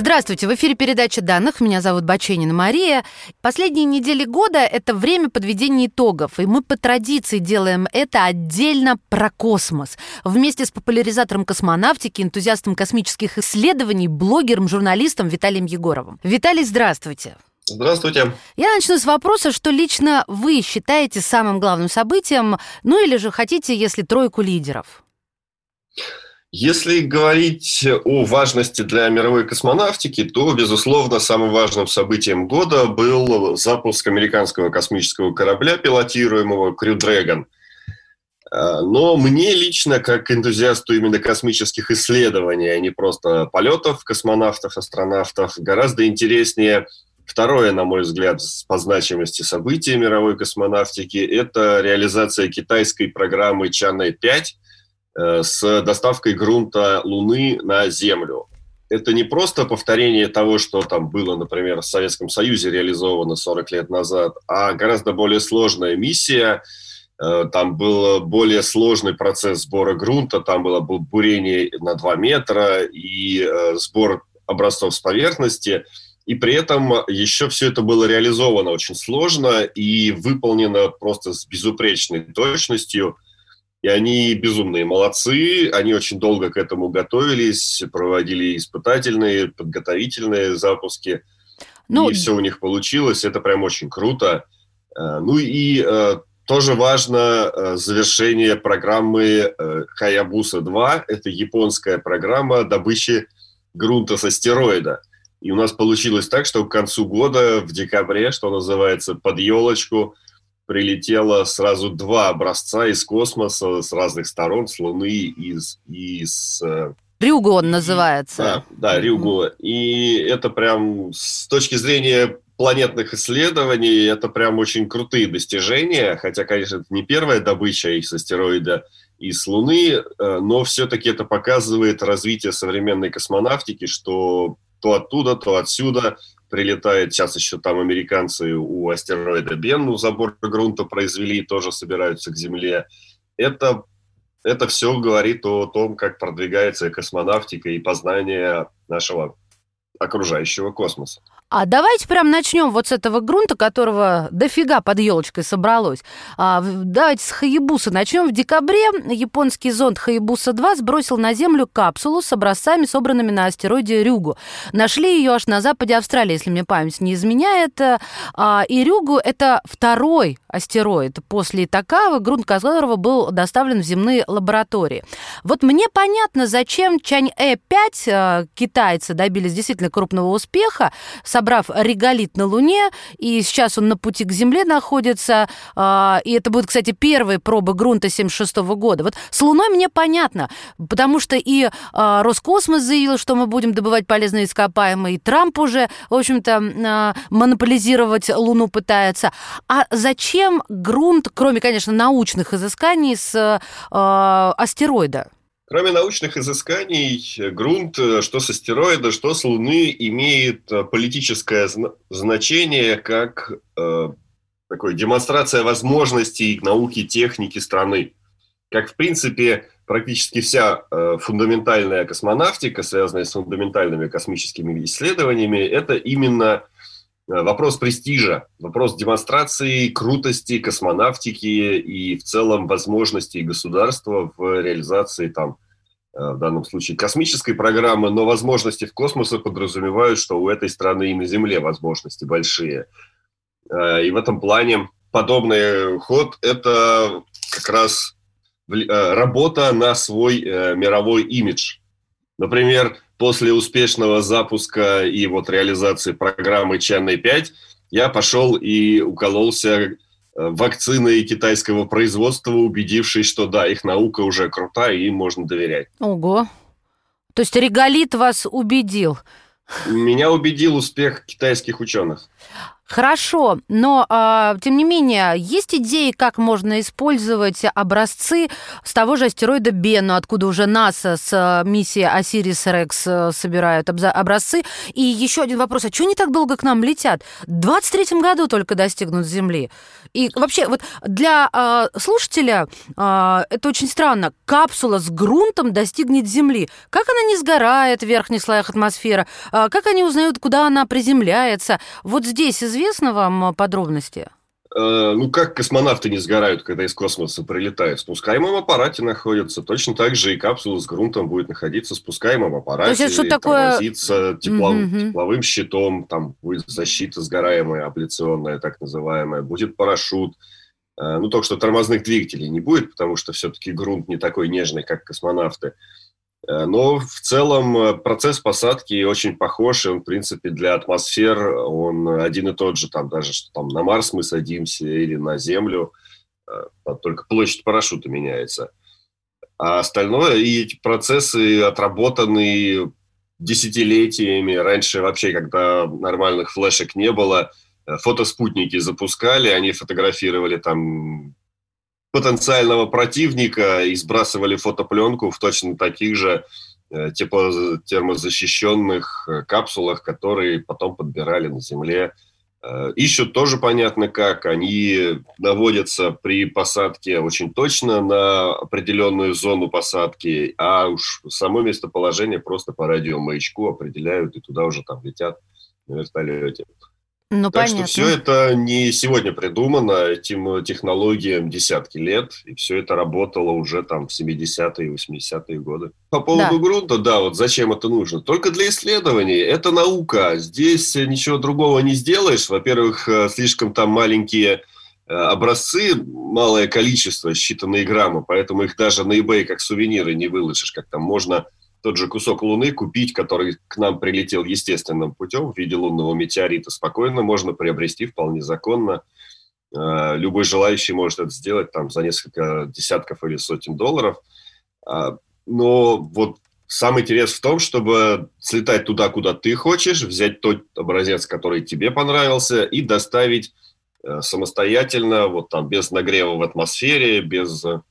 Здравствуйте, в эфире передача данных. Меня зовут Баченина Мария. Последние недели года – это время подведения итогов, и мы по традиции делаем это отдельно про космос. Вместе с популяризатором космонавтики, энтузиастом космических исследований, блогером, журналистом Виталием Егоровым. Виталий, здравствуйте. Здравствуйте. Я начну с вопроса, что лично вы считаете самым главным событием, ну или же хотите, если тройку лидеров? Если говорить о важности для мировой космонавтики, то, безусловно, самым важным событием года был запуск американского космического корабля, пилотируемого Crew Dragon. Но мне лично, как энтузиасту именно космических исследований, а не просто полетов космонавтов, астронавтов, гораздо интереснее Второе, на мой взгляд, по значимости события мировой космонавтики – это реализация китайской программы Чанэ-5 – Э, с доставкой грунта Луны на Землю. Это не просто повторение того, что там было, например, в Советском Союзе реализовано 40 лет назад, а гораздо более сложная миссия. Э, там был более сложный процесс сбора грунта, там было бурение на 2 метра и э, сбор образцов с поверхности. И при этом еще все это было реализовано очень сложно и выполнено просто с безупречной точностью – и они безумные молодцы, они очень долго к этому готовились, проводили испытательные, подготовительные запуски. Ну, и все у них получилось, это прям очень круто. Э, ну и э, тоже важно э, завершение программы Хаябуса-2. Это японская программа добычи грунта с астероида. И у нас получилось так, что к концу года, в декабре, что называется, под елочку – прилетело сразу два образца из космоса с разных сторон, с Луны и с... И с э, Рюгу он называется. Да, да, Рюгу. И это прям с точки зрения планетных исследований, это прям очень крутые достижения, хотя, конечно, это не первая добыча из астероида из Луны, э, но все-таки это показывает развитие современной космонавтики, что то оттуда, то отсюда прилетает. Сейчас еще там американцы у астероида Бенну забор грунта произвели, тоже собираются к Земле. Это, это все говорит о том, как продвигается космонавтика и познание нашего окружающего космоса. А давайте прям начнем вот с этого грунта, которого дофига под елочкой собралось. А, давайте с Хаябуса начнем. В декабре японский зонд Хаябуса-2 сбросил на Землю капсулу с образцами, собранными на астероиде Рюгу. Нашли ее аж на западе Австралии, если мне память не изменяет. А, и Рюгу — это второй астероид после Итакавы, грунт которого был доставлен в земные лаборатории. Вот мне понятно, зачем Чань-Э-5 а, китайцы добились действительно крупного успеха, собрав реголит на Луне, и сейчас он на пути к Земле находится, а, и это будет, кстати, первые пробы грунта 76 года. Вот с Луной мне понятно, потому что и а, Роскосмос заявил, что мы будем добывать полезные ископаемые, и Трамп уже, в общем-то, а, монополизировать Луну пытается. А зачем грунт, кроме, конечно, научных изысканий, с астероида? Кроме научных изысканий, грунт, э, что с астероида, что с Луны, имеет э, политическое значение как э, такой демонстрация возможностей науки, техники страны. Как, в принципе, практически вся э, фундаментальная космонавтика, связанная с фундаментальными космическими исследованиями, это именно вопрос престижа, вопрос демонстрации крутости космонавтики и в целом возможностей государства в реализации там Э, в данном случае космической программы, но возможности в космосе подразумевают, что у этой страны и на Земле возможности большие. Э, и в этом плане подобный ход – это как раз э, работа на свой мировой имидж. Например, после успешного запуска и вот реализации программы Чанной-5 я пошел и укололся Э, вакцины китайского производства, убедившись, что да, их наука уже крутая, и им можно доверять. Ого. То есть реголит вас убедил? Меня убедил успех китайских ученых. Хорошо, но э, тем не менее, есть идеи, как можно использовать образцы с того же астероида Бену, откуда уже НАСА с миссией Осирис Рекс э, собирают образцы. И еще один вопрос, а что они так долго к нам летят? В 23 году только достигнут Земли. И вообще, вот для э, слушателя э, это очень странно. Капсула с грунтом достигнет Земли. Как она не сгорает в верхних слоях атмосферы? Э, как они узнают, куда она приземляется? Вот здесь известно вам подробности? Э, ну, как космонавты не сгорают, когда из космоса прилетают? В спускаемом аппарате находятся. Точно так же и капсула с грунтом будет находиться в спускаемом аппарате. То есть это что такое? теплов... угу. тепловым щитом. Там будет защита сгораемая, абляционная, так называемая. Будет парашют. Э, ну, только что тормозных двигателей не будет, потому что все-таки грунт не такой нежный, как космонавты. Э, но в целом э, процесс посадки очень похож, и он, в принципе, для атмосфер он один и тот же, там даже что там на Марс мы садимся или на Землю, э, только площадь парашюта меняется. А остальное, и эти процессы отработаны десятилетиями. Раньше вообще, когда нормальных флешек не было, фотоспутники запускали, они фотографировали там потенциального противника и сбрасывали фотопленку в точно таких же э, термозащищенных э, капсулах, которые потом подбирали на Земле. Э, ищут тоже понятно как. Они наводятся при посадке очень точно на определенную зону посадки, а уж само местоположение просто по радиомаячку определяют и туда уже там летят на вертолете. Ну, так понятно. что все это не сегодня придумано, этим технологиям десятки лет, и все это работало уже там в 70-е и 80-е годы. По поводу да. грунта, да, вот зачем это нужно? Только для исследований. Это наука. Здесь ничего другого не сделаешь. Во-первых, э, слишком там маленькие э, образцы, малое количество, считанные граммы, поэтому их даже на eBay как сувениры не выложишь, как там можно тот же кусок Луны купить, который к нам прилетел естественным путем в виде лунного метеорита, спокойно можно приобрести, вполне законно. Э, любой желающий может это сделать там за несколько десятков или сотен долларов. А, но вот сам интерес в том, чтобы слетать туда, куда ты хочешь, взять тот образец, который тебе понравился, и доставить э, самостоятельно, вот там без нагрева в атмосфере, без а,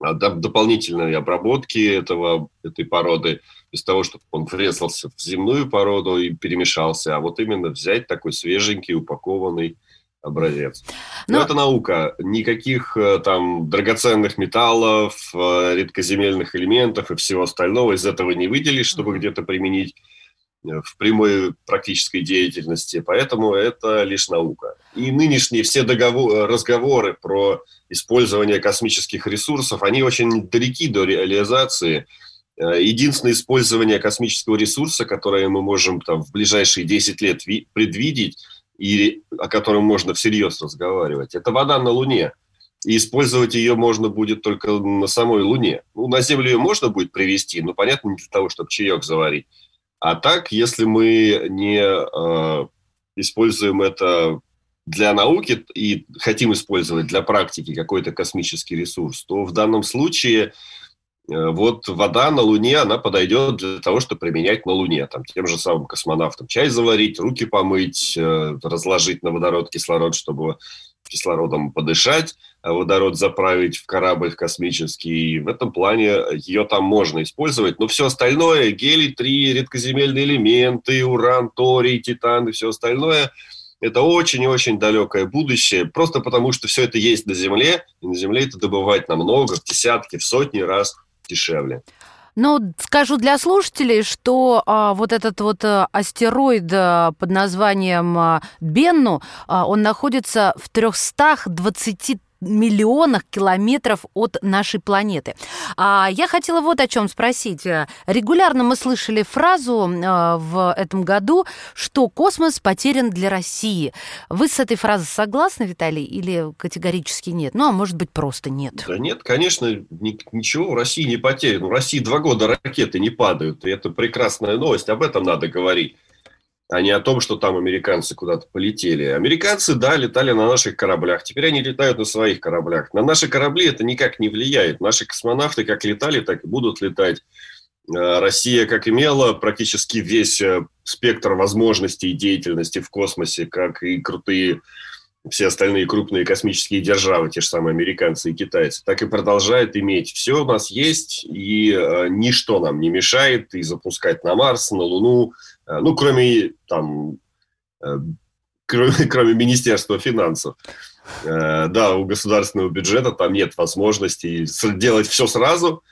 дополнительной обработки этого, этой породы, без того, чтобы он врезался в земную породу и перемешался, а вот именно взять такой свеженький, упакованный образец. Но, Но это наука. Никаких э, там драгоценных металлов, э, редкоземельных элементов и всего остального из этого не выделишь, чтобы где-то применить в прямой практической деятельности. Поэтому это лишь наука. И нынешние все договор, разговоры про использование космических ресурсов, они очень далеки до реализации. Э, единственное использование космического ресурса, которое мы можем там, в ближайшие 10 лет предвидеть, и о котором можно всерьез разговаривать, это вода на Луне. И использовать ее можно будет только на самой Луне. Ну, на Землю ее можно будет привести, но, понятно, не для того, чтобы чаек заварить. А так, если мы не э, используем это для науки и хотим использовать для практики какой-то космический ресурс, то в данном случае э, вот вода на Луне, она подойдет для того, чтобы применять на Луне, там, тем же самым космонавтам. Чай заварить, руки помыть, э, разложить на водород кислород, чтобы кислородом подышать, а водород заправить в корабль в космический. В этом плане ее там можно использовать. Но все остальное, гелий-3, редкоземельные элементы, уран, торий, титан и все остальное – это очень и очень далекое будущее, просто потому что все это есть на Земле, и на Земле это добывать намного, в десятки, в сотни раз дешевле. Ну, скажу для слушателей, что а, вот этот вот а, астероид а, под названием а, Бенну, а, он находится в 320 миллионах километров от нашей планеты. А я хотела вот о чем спросить. Регулярно мы слышали фразу э, в этом году, что космос потерян для России. Вы с этой фразой согласны, Виталий, или категорически нет? Ну, а может быть, просто нет? Да нет, конечно, ничего в России не потеряно. В России два года ракеты не падают, и это прекрасная новость, об этом надо говорить а не о том, что там американцы куда-то полетели. Американцы, да, летали на наших кораблях. Теперь они летают на своих кораблях. На наши корабли это никак не влияет. Наши космонавты как летали, так и будут летать. Россия как имела практически весь спектр возможностей деятельности в космосе, как и крутые все остальные крупные космические державы, те же самые американцы и китайцы, так и продолжает иметь. Все у нас есть, и э, ничто нам не мешает и запускать на Марс, на Луну, э, ну, кроме там, э, кроме, кроме Министерства финансов. Э, да, у государственного бюджета там нет возможности делать все сразу.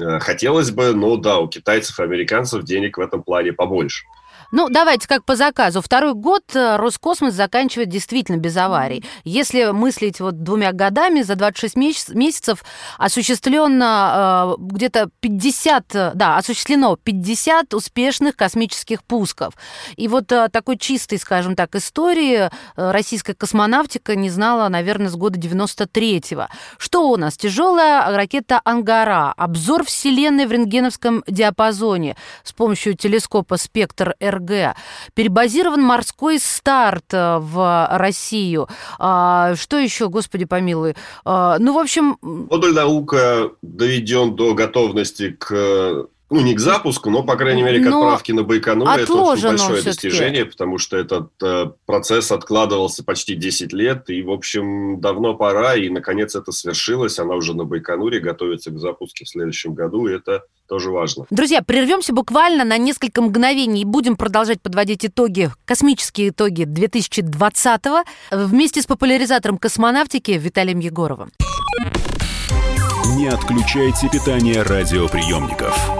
Э, хотелось бы, но да, у китайцев и американцев денег в этом плане побольше. Ну, давайте как по заказу. Второй год э, Роскосмос заканчивает действительно без аварий. Если мыслить вот двумя годами, за 26 месяцев осуществлено э, где-то 50, э, да, осуществлено 50 успешных космических пусков. И вот э, такой чистой, скажем так, истории э, российская космонавтика не знала, наверное, с года 93-го. Что у нас? Тяжелая ракета «Ангара», обзор Вселенной в рентгеновском диапазоне с помощью телескопа «Спектр-РГ» ФРГ. Перебазирован морской старт э, в Россию. А, что еще, господи помилуй? А, ну, в общем... Модуль наука доведен до готовности к ну, не к запуску, но, по крайней мере, к отправке на Байконур. Это очень большое достижение, потому что этот э, процесс откладывался почти 10 лет, и, в общем, давно пора, и, наконец, это свершилось. Она уже на Байконуре готовится к запуску в следующем году, и это тоже важно. Друзья, прервемся буквально на несколько мгновений и будем продолжать подводить итоги, космические итоги 2020-го вместе с популяризатором космонавтики Виталием Егоровым. Не отключайте питание радиоприемников.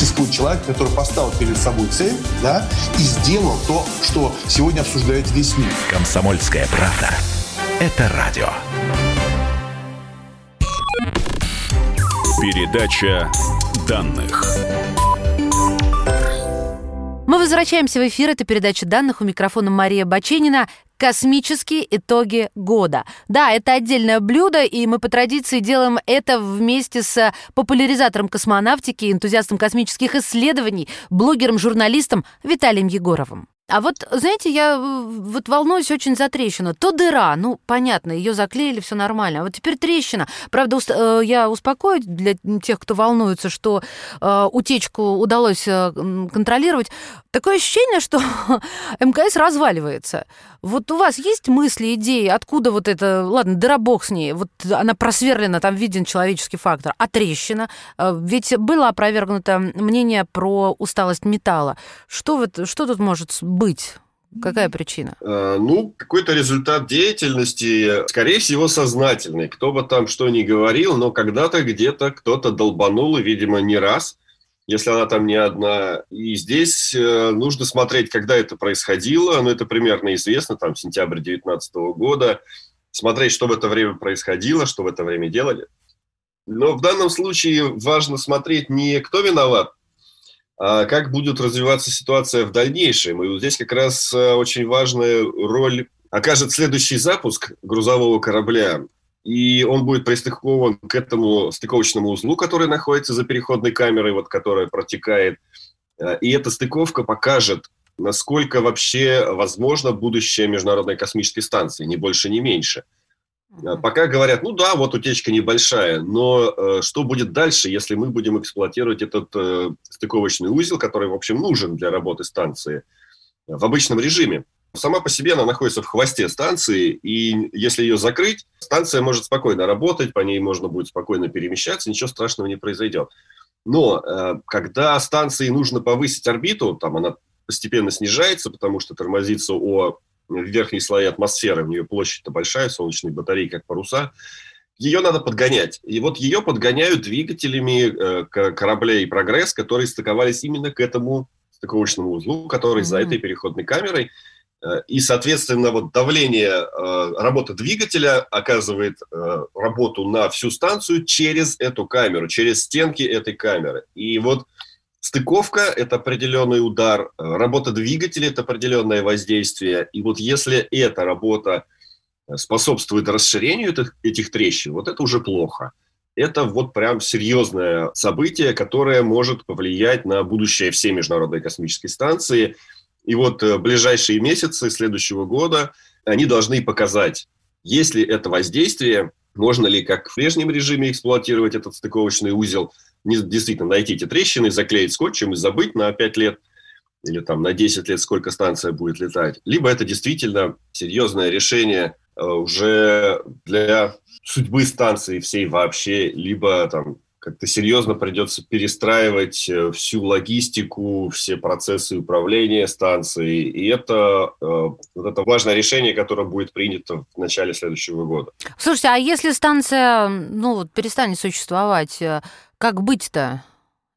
Существует человек, который поставил перед собой цель да, и сделал то, что сегодня обсуждает весь мир. Комсомольская правда. Это радио. Передача данных. Мы возвращаемся в эфир. Это передача данных. У микрофона Мария Баченина. Космические итоги года. Да, это отдельное блюдо, и мы по традиции делаем это вместе с популяризатором космонавтики, энтузиастом космических исследований, блогером-журналистом Виталием Егоровым. А вот, знаете, я э, вот волнуюсь очень за трещину. То дыра, ну, понятно, ее заклеили, все нормально. А вот теперь трещина. Правда, э, я успокою для тех, кто волнуется, что э, утечку удалось контролировать. Такое ощущение, что МКС разваливается. Вот у вас есть мысли, идеи, откуда вот это, ладно, дыра бог с ней, вот она просверлена, там виден человеческий фактор, а трещина? Ведь было опровергнуто мнение про усталость металла. Что, вот, что тут может быть? Какая причина? Э, ну, какой-то результат деятельности, скорее всего, сознательный. Кто бы там что ни говорил, но когда-то где-то кто-то долбанул, и, видимо, не раз, если она там не одна. И здесь э, нужно смотреть, когда это происходило. Ну, это примерно известно, там, сентябрь 2019 года. Смотреть, что в это время происходило, что в это время делали. Но в данном случае важно смотреть не кто виноват, как будет развиваться ситуация в дальнейшем. И вот здесь как раз э, очень важная роль окажет следующий запуск грузового корабля. И он будет пристыкован к этому стыковочному узлу, который находится за переходной камерой, вот, которая протекает. Э, и эта стыковка покажет, насколько вообще возможно будущее Международной космической станции, ни больше, ни меньше – пока говорят, ну да, вот утечка небольшая, но э, что будет дальше, если мы будем эксплуатировать этот э, стыковочный узел, который, в общем, нужен для работы станции в обычном режиме? Сама по себе она находится в хвосте станции, и если ее закрыть, станция может спокойно работать, по ней можно будет спокойно перемещаться, ничего страшного не произойдет. Но э, когда станции нужно повысить орбиту, там она постепенно снижается, потому что тормозится о верхние слои атмосферы, у нее площадь-то большая, солнечные батареи, как паруса, ее надо подгонять. И вот ее подгоняют двигателями э, кораблей «Прогресс», которые стыковались именно к этому стыковочному узлу, который mm-hmm. за этой переходной камерой. Э, и, соответственно, вот давление э, работы двигателя оказывает работу на всю станцию через эту камеру, через стенки этой камеры. И вот Стыковка – это определенный удар, работа двигателя – это определенное воздействие. И вот если эта работа способствует расширению этих, этих трещин, вот это уже плохо. Это вот прям серьезное событие, которое может повлиять на будущее всей Международной космической станции. И вот э, ближайшие месяцы следующего года они должны показать, есть ли это воздействие, можно ли, как в прежнем режиме, эксплуатировать этот стыковочный узел, действительно найти эти трещины, заклеить скотчем и забыть на 5 лет или там на 10 лет, сколько станция будет летать. Либо это действительно серьезное решение Э, уже для судьбы станции всей вообще, либо там как-то серьезно придется перестраивать э, всю логистику, все процессы управления станцией. И это, э, вот это важное решение, которое будет принято в начале следующего года. Слушайте, а если станция ну, перестанет существовать, как быть-то?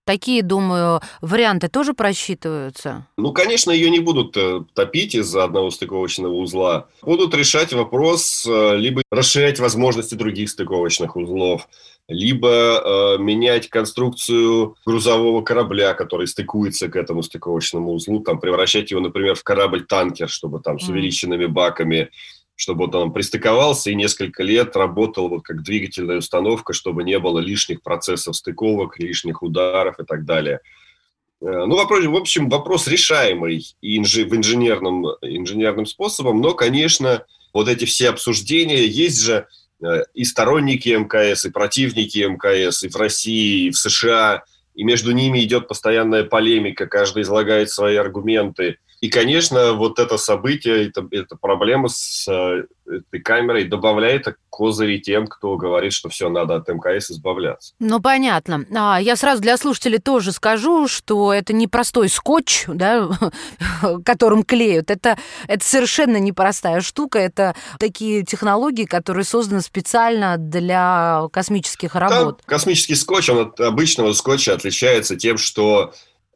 Такие, думаю, варианты тоже просчитываются? Ну, конечно, ее не будут э, топить из-за одного стыковочного узла. Будут решать вопрос, э, либо расширять возможности других стыковочных узлов, либо э, менять конструкцию грузового корабля, который стыкуется к этому стыковочному узлу, там, превращать его, например, в корабль-танкер, чтобы там с увеличенными баками чтобы он пристыковался и несколько лет работал вот как двигательная установка, чтобы не было лишних процессов стыковок, лишних ударов и так далее. Э, ну, вопрос, в общем, вопрос решаемый и инжи, в инженерном, инженерным способом, но, конечно, вот эти все обсуждения, есть же э, и сторонники МКС, и противники МКС, и в России, и в США, и между ними идет постоянная полемика, каждый излагает свои аргументы – и, конечно, вот это событие, это, эта проблема с э, этой камерой добавляет козыри тем, кто говорит, что все, надо от МКС избавляться. Ну, понятно. А, я сразу для слушателей тоже скажу, что это не простой скотч, да, которым клеют. Это, это совершенно непростая штука. Это такие технологии, которые созданы специально для космических работ. Там космический скотч, он от обычного скотча отличается тем, что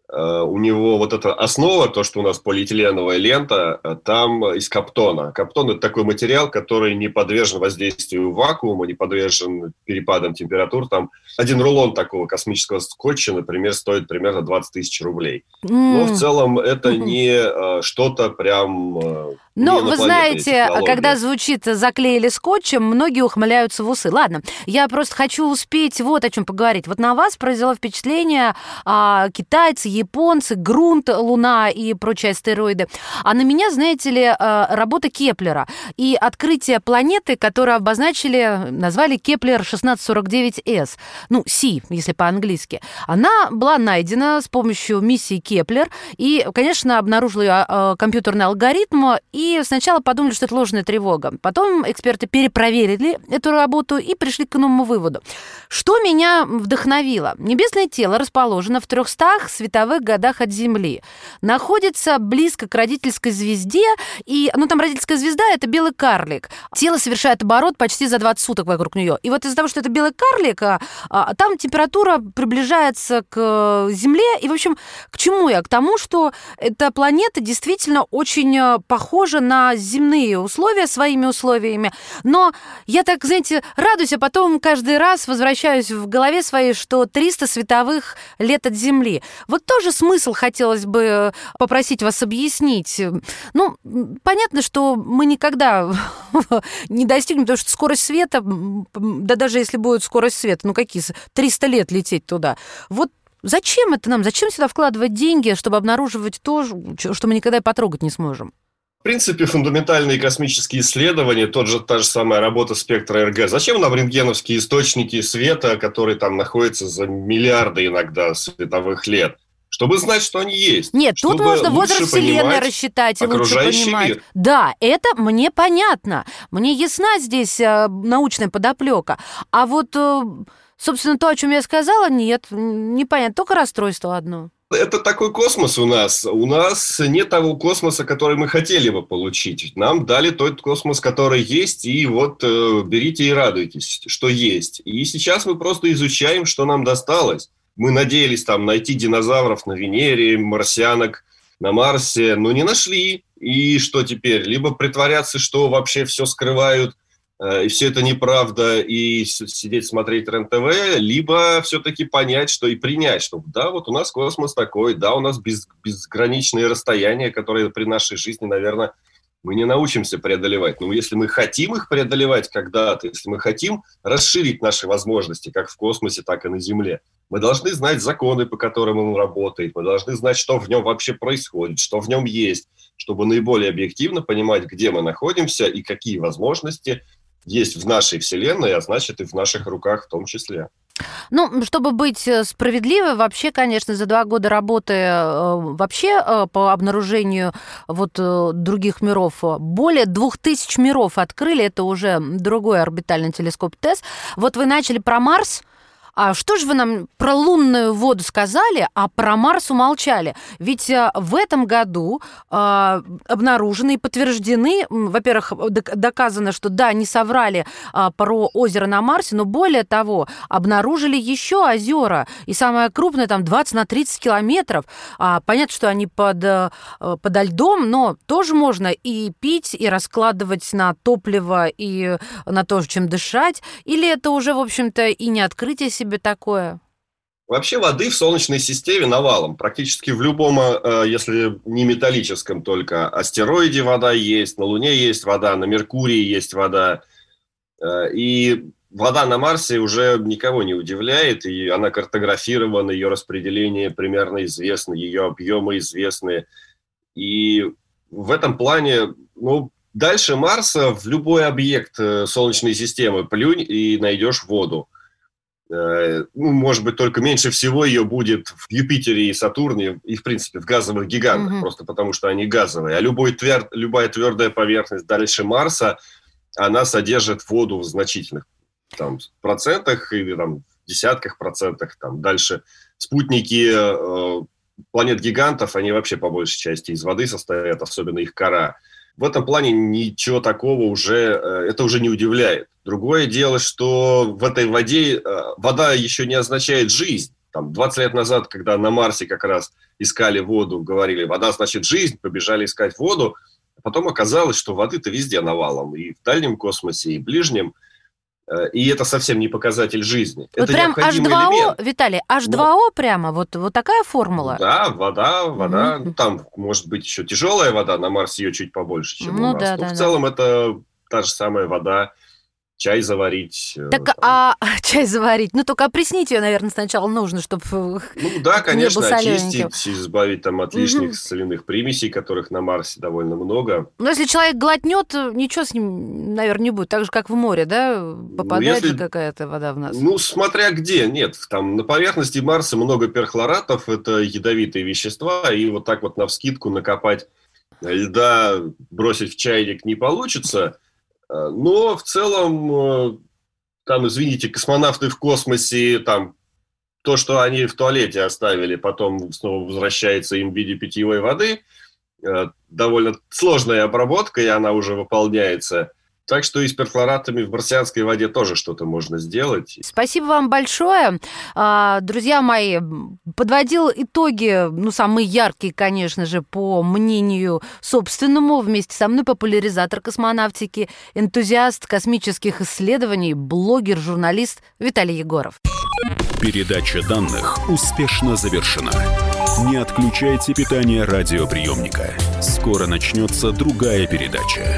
у него вот эта основа, то, что у нас полиэтиленовая лента, э, там из каптона. Каптон – это такой материал, который не подвержен воздействию вакуума, не подвержен перепадам температур. Там один рулон такого космического скотча, например, стоит примерно 20 тысяч рублей. Но в целом это не э, что-то прям ну, вы знаете, когда звучит «заклеили скотчем», многие ухмыляются в усы. Ладно, я просто хочу успеть вот о чем поговорить. Вот на вас произвело впечатление а, китайцы, японцы, грунт, Луна и прочие астероиды. А на меня, знаете ли, а, работа Кеплера и открытие планеты, которую обозначили, назвали Кеплер 1649С, ну, Си, если по-английски. Она была найдена с помощью миссии Кеплер и, конечно, обнаружила ее а, компьютерный алгоритм и сначала подумали, что это ложная тревога. Потом эксперты перепроверили эту работу и пришли к иному выводу. Что меня вдохновило? Небесное тело расположено в 300 световых годах от Земли. Находится близко к родительской звезде, и, ну, там родительская звезда – это белый карлик. Тело совершает оборот почти за 20 суток вокруг нее. И вот из-за того, что это белый карлик, а, а, там температура приближается к Земле. И, в общем, к чему я? К тому, что эта планета действительно очень э, похожа на земные условия своими условиями, но я так, знаете, радуюсь, а потом каждый раз возвращаюсь в голове своей, что 300 световых лет от Земли. Вот тоже смысл хотелось бы попросить вас объяснить. Ну, понятно, что мы никогда не достигнем, потому что скорость света, да даже если будет скорость света, ну какие, 300 лет лететь туда. Вот Зачем это нам? Зачем сюда вкладывать деньги, чтобы обнаруживать то, что мы никогда и потрогать не сможем? принципе, фундаментальные космические исследования, тот же, та же самая работа спектра РГ. Зачем нам рентгеновские источники света, которые там находятся за миллиарды иногда световых лет? Чтобы знать, что они есть. Нет, тут можно возраст Вселенной рассчитать и лучше понимать. Мир. Да, это мне понятно. Мне ясна здесь э, научная подоплека. А вот, э, собственно, то, о чем я сказала, нет, непонятно. Только расстройство одно. Это такой космос у нас. У нас нет того космоса, который мы хотели бы получить. Нам дали тот космос, который есть, и вот э, берите и радуйтесь, что есть. И сейчас мы просто изучаем, что нам досталось. Мы надеялись там найти динозавров на Венере, марсианок на Марсе, но не нашли. И что теперь? Либо притворяться, что вообще все скрывают э, и все это неправда, и сидеть смотреть РЕН-ТВ, либо все-таки понять, что и принять, что да, вот у нас космос такой, да, у нас без, безграничные расстояния, которые при нашей жизни, наверное, мы не научимся преодолевать. Но если мы хотим их преодолевать когда-то, если мы хотим расширить наши возможности, как в космосе, так и на Земле, мы должны знать законы, по которым он работает, мы должны знать, что в нем вообще происходит, что в нем есть, чтобы наиболее объективно понимать, где мы находимся и какие возможности есть в нашей Вселенной, а значит и в наших руках в том числе. Ну, чтобы быть э, справедливой, вообще, конечно, за два года работы э, вообще э, по обнаружению вот других миров более двух тысяч миров открыли. Это уже другой орбитальный телескоп ТЭС. Вот вы начали про Марс. А что же вы нам про лунную воду сказали, а про Марс умолчали? Ведь а, в этом году э, обнаружены и подтверждены, во-первых, доказано, что да, не соврали э, про озеро на Марсе, но более того, обнаружили еще озера, и самое крупное там 20 на 30 километров. А, понятно, что они под, э, подо льдом, но тоже можно и пить, и раскладывать на топливо, и на то, чем дышать. Или это уже, в общем-то, и не открытие себе себе такое? Вообще воды в Солнечной системе навалом. Практически в любом, э, если не металлическом только, астероиде вода есть, на Луне есть вода, на Меркурии есть вода. Э, и вода на Марсе уже никого не удивляет, и она картографирована, ее распределение примерно известно, ее объемы известны. И в этом плане, ну, дальше Марса в любой объект э, Солнечной системы плюнь и найдешь воду. Э, ну, может быть, только меньше всего ее будет в Юпитере и Сатурне, и, в принципе, в газовых гигантах, угу. просто потому что они газовые. А любой твер, любая твердая поверхность дальше Марса, она содержит воду в значительных там, процентах или там, десятках процентах. Там, дальше спутники э, планет-гигантов, они вообще по большей части из воды состоят, особенно их кора. В этом плане ничего такого уже, э, это уже не удивляет. Другое дело, что в этой воде э, вода еще не означает жизнь. Там 20 лет назад, когда на Марсе как раз искали воду, говорили, вода значит жизнь, побежали искать воду. Потом оказалось, что воды-то везде навалом, и в дальнем космосе, и в ближнем. Э, и это совсем не показатель жизни. Вот это прям H2O, элемент. Виталий, H2O Но... прямо, вот, вот такая формула? Да, вода, вода. Mm-hmm. Ну, там может быть еще тяжелая вода, на Марсе ее чуть побольше, чем ну, у нас. Да, Но да, в целом да. это та же самая вода чай заварить. Э, так, там. а чай заварить? Ну, только опреснить ее, наверное, сначала нужно, чтобы Ну, да, конечно, очистить, избавить там от лишних угу. соляных примесей, которых на Марсе довольно много. Но если человек глотнет, ничего с ним, наверное, не будет. Так же, как в море, да? Попадает ну, если... какая-то вода в нас. Ну, смотря где. Нет, там на поверхности Марса много перхлоратов, это ядовитые вещества, и вот так вот на вскидку накопать льда, бросить в чайник не получится – Э, но в целом, э, там, извините, космонавты в космосе, там, то, что они в туалете оставили, потом снова возвращается им в виде питьевой воды, э, довольно сложная обработка, и она уже выполняется. Так что и с перхлоратами в марсианской воде тоже что-то можно сделать. Спасибо вам большое. А, друзья мои, подводил итоги, ну, самые яркие, конечно же, по мнению собственному, вместе со мной популяризатор космонавтики, энтузиаст космических исследований, блогер, журналист Виталий Егоров. Передача данных успешно завершена. Не отключайте питание радиоприемника. Скоро начнется другая передача.